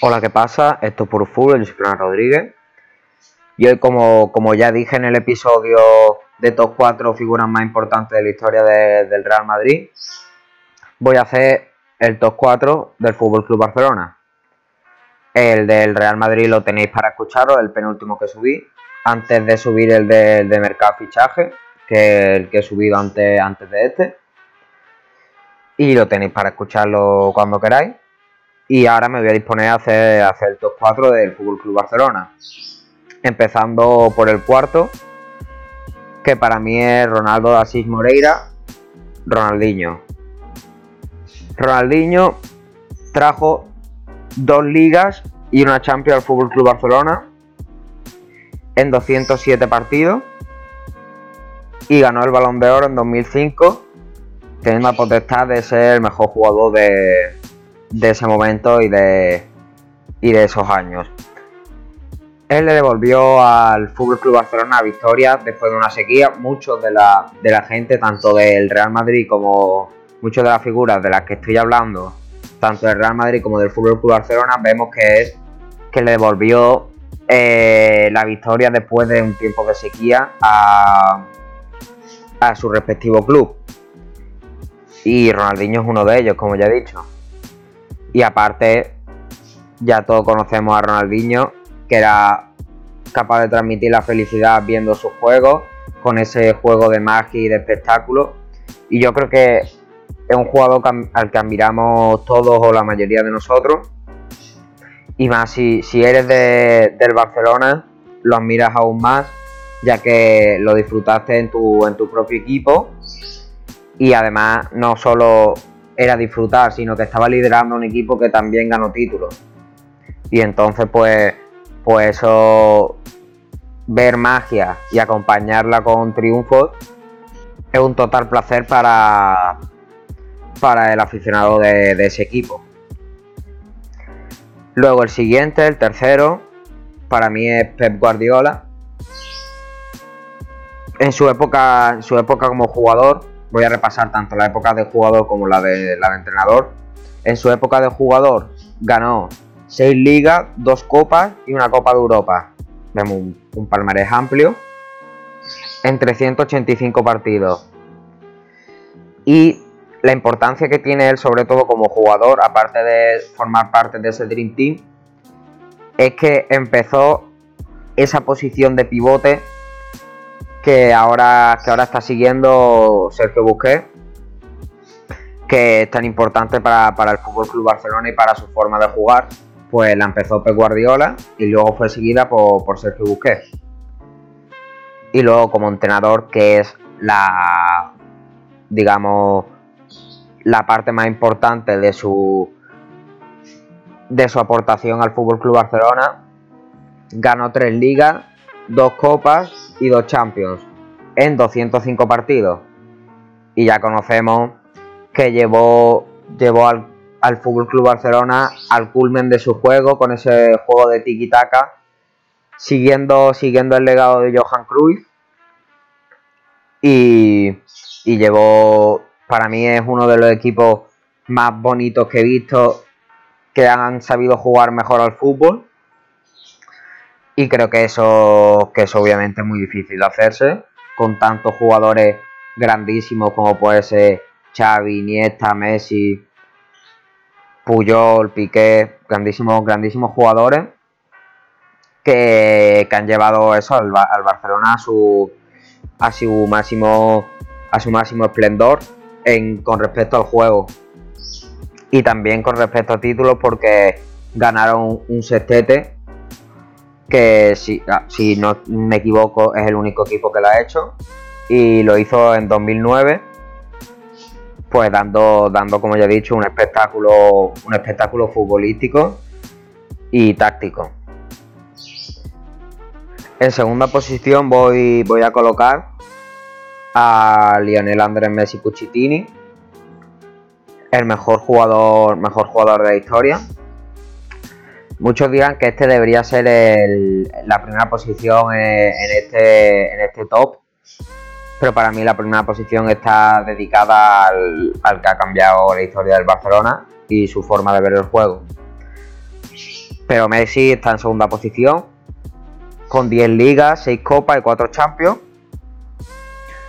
Hola, ¿qué pasa? Esto es por Fútbol, yo soy Rodríguez. Y hoy, como, como ya dije en el episodio de top 4 figuras más importantes de la historia de- del Real Madrid, voy a hacer el top 4 del Fútbol Club Barcelona. El del Real Madrid lo tenéis para escucharos, el penúltimo que subí, antes de subir el de, de Mercado Fichaje, que es el que he subido antes, antes de este. Y lo tenéis para escucharlo cuando queráis. Y ahora me voy a disponer a hacer, hacer el top 4 del Fútbol Club Barcelona. Empezando por el cuarto, que para mí es Ronaldo da Asís Moreira, Ronaldinho. Ronaldinho trajo dos ligas y una Champions al Fútbol Club Barcelona en 207 partidos y ganó el Balón de Oro en 2005, teniendo la potestad de ser el mejor jugador de, de ese momento y de, y de esos años. Él le devolvió al Fútbol Club Barcelona victoria después de una sequía. Muchos de la, de la gente, tanto del Real Madrid como muchas de las figuras de las que estoy hablando, tanto del Real Madrid como del Fútbol Club Barcelona, vemos que es que le devolvió eh, la victoria después de un tiempo de sequía a, a su respectivo club. Y Ronaldinho es uno de ellos, como ya he dicho. Y aparte, ya todos conocemos a Ronaldinho, que era capaz de transmitir la felicidad viendo sus juegos, con ese juego de magia y de espectáculo. Y yo creo que es un jugador al que admiramos todos o la mayoría de nosotros. Y más si, si eres de- del Barcelona, lo admiras aún más, ya que lo disfrutaste en tu, en tu propio equipo. Y además no solo era disfrutar, sino que estaba liderando un equipo que también ganó títulos. Y entonces pues, pues eso, ver magia y acompañarla con triunfos es un total placer para, para el aficionado de, de ese equipo. Luego el siguiente, el tercero, para mí es Pep Guardiola. En su época, en su época como jugador, voy a repasar tanto la época de jugador como la de, la de entrenador. En su época de jugador ganó 6 ligas, 2 copas y una copa de Europa. Vemos un, un palmarés amplio en 385 partidos. Y la importancia que tiene él, sobre todo como jugador, aparte de formar parte de ese Dream Team, es que empezó esa posición de pivote que ahora, que ahora está siguiendo Sergio Busquets, que es tan importante para, para el Fútbol Club Barcelona y para su forma de jugar. Pues la empezó Pep Guardiola y luego fue seguida por, por Sergio Busquets. Y luego como entrenador, que es la, digamos, la parte más importante de su de su aportación al Fútbol Club Barcelona. Ganó tres ligas, dos copas y dos Champions en 205 partidos. Y ya conocemos que llevó, llevó al, al Fútbol Club Barcelona al culmen de su juego con ese juego de tiki-taka, siguiendo, siguiendo el legado de Johan Cruyff. Y, y llevó, para mí es uno de los equipos más bonitos que he visto que han sabido jugar mejor al fútbol. Y creo que eso, que eso obviamente es muy difícil de hacerse con tantos jugadores grandísimos como puede ser Xavi, Iniesta, Messi, Puyol, Piqué, grandísimos, grandísimos jugadores que, que han llevado eso al, al Barcelona a su, a su máximo a su máximo esplendor en, con respecto al juego. Y también con respecto a títulos porque ganaron un sextete que si, ah, si no me equivoco es el único equipo que lo ha hecho. Y lo hizo en 2009 pues dando, dando como ya he dicho un espectáculo un espectáculo futbolístico y táctico. En segunda posición voy, voy a colocar a Lionel Andrés Messi Cucitini el mejor jugador mejor jugador de la historia Muchos dirán que este debería ser la primera posición este, en este top, pero para mí la primera posición está dedicada al, al que ha cambiado la historia del Barcelona y su forma de ver el juego. Pero Messi está en segunda posición, con 10 ligas, 6 copas y 4 champions.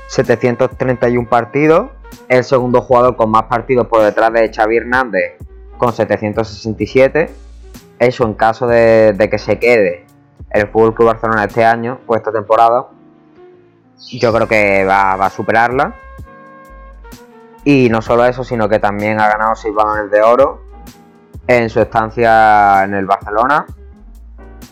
731 partidos. El segundo jugador con más partidos por detrás de Xavi Hernández, con 767. Eso en caso de, que se quede el Fútbol Club Barcelona este año o esta temporada, yo creo que va, va, a superarla. Y no solo eso, sino que también ha ganado 6 balones de oro en su estancia en el Barcelona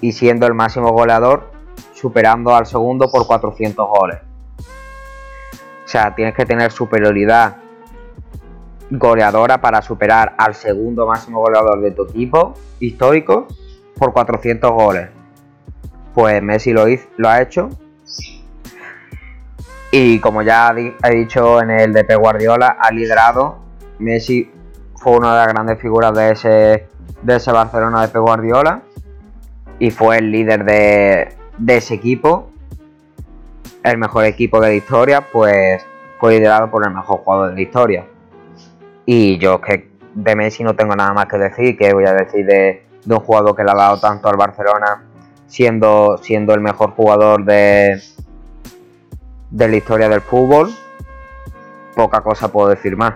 y siendo el máximo goleador, superando al segundo por 400 goles. O sea, tienes que tener superioridad goleadora para superar al segundo máximo goleador de tu equipo histórico por 400 goles. Pues Messi lo, hizo, lo ha hecho. Y como ya he dicho en el de Guardiola, ha liderado. Messi fue una de las grandes figuras de ese, de ese Barcelona de Pep Guardiola y fue el líder de, ese equipo, el mejor equipo de la historia, pues fue liderado por el mejor jugador de la historia. Y yo que de Messi no tengo nada más que decir, que voy a decir de, un jugador que le ha dado tanto al Barcelona, siendo, siendo el mejor jugador de, de la historia del fútbol. Poca cosa puedo decir más.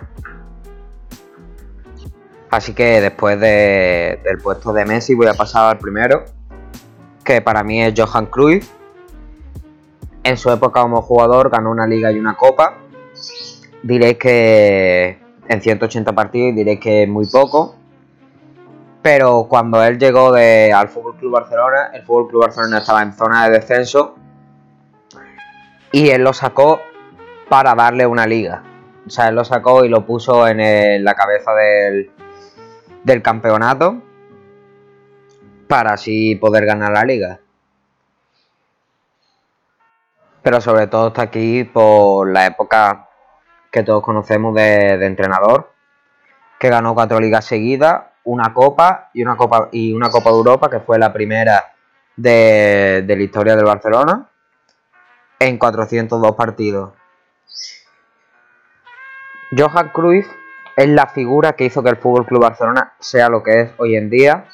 Así que después del puesto de Messi voy a pasar al primero, que para mí es Johan Cruyff. En su época como jugador ganó una liga y una copa. Diréis que en 180 partidos diréis que es muy poco. Pero cuando él llegó de, al Fútbol Club Barcelona, el Fútbol Club Barcelona estaba en zona de descenso y él lo sacó para darle una liga. O sea, él lo sacó y lo puso en la cabeza del, del campeonato para así poder ganar la liga. Pero sobre todo está aquí por la época que todos conocemos de, entrenador, que ganó cuatro ligas seguidas, una copa y una copa y una copa de Europa, que fue la primera de, de la historia del Barcelona, en 402 partidos. Johan Cruyff es la figura que hizo que el Fútbol Club Barcelona sea lo que es hoy en día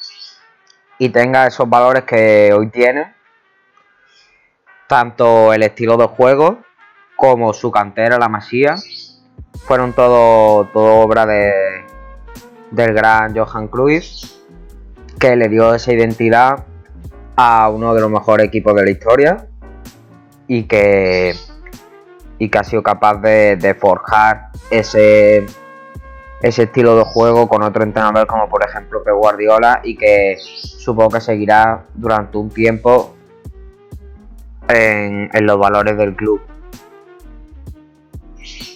y tenga esos valores que hoy tiene. Tanto el estilo de juego como su cantera, la Masía, fueron todo, todo obra de, del gran Johan Cruyff, que le dio esa identidad a uno de los mejores equipos de la historia y que, y que ha sido capaz de forjar ese ese estilo de juego con otro entrenador como por ejemplo Pep Guardiola y que supongo que seguirá durante un tiempo en, los valores del club.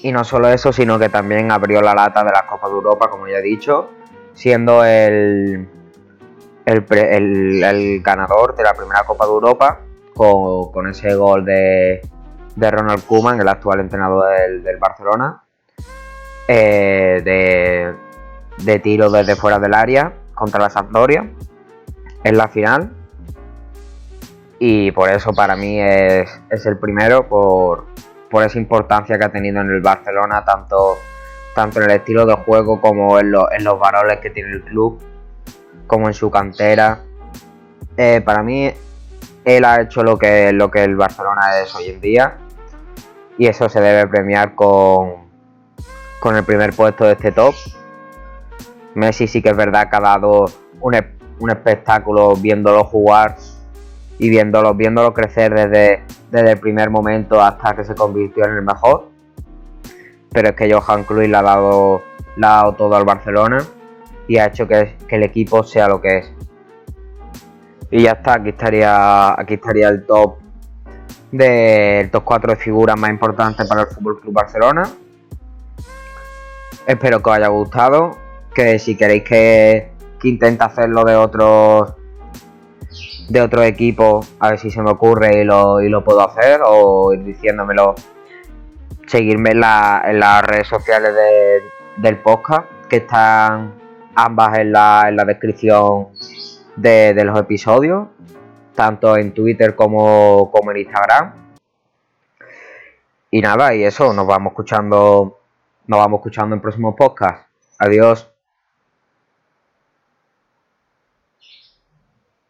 Y no solo eso, sino que también abrió la lata de la Copa de Europa, como ya he dicho, siendo el, el, ganador de la primera Copa de Europa con, ese gol de, de Ronald Koeman, el actual entrenador del, del Barcelona eh, de, de tiro desde fuera del área contra la Sampdoria en la final. Y por eso para mí es, el primero, por, esa importancia que ha tenido en el Barcelona, tanto, tanto en el estilo de juego como en, en los varones que tiene el club, como en su cantera. Eh, para mí, él ha hecho lo que, lo que el Barcelona es hoy en día. Y eso se debe premiar con, con el primer puesto de este top. Messi sí que es verdad que ha dado un, espectáculo viéndolo jugar y viéndolo, viéndolo crecer desde, desde el primer momento hasta que se convirtió en el mejor. Pero es que Johan Cruyff le ha dado, todo al Barcelona y ha hecho que, el equipo sea lo que es. Y ya está, aquí estaría, aquí estaría el top del top 4 de figuras más importantes para el Fútbol Club Barcelona. Espero que os haya gustado. Que si queréis que, intente hacerlo de otros de otro equipo, a ver si se me ocurre y lo, y lo puedo hacer, o ir diciéndomelo. Seguirme en, las redes sociales del podcast, que están ambas en la, descripción de, de, los episodios, tanto en Twitter como, como en Instagram. Y nada, y eso, nos vamos escuchando nos vamos escuchando en próximos podcasts. Adiós.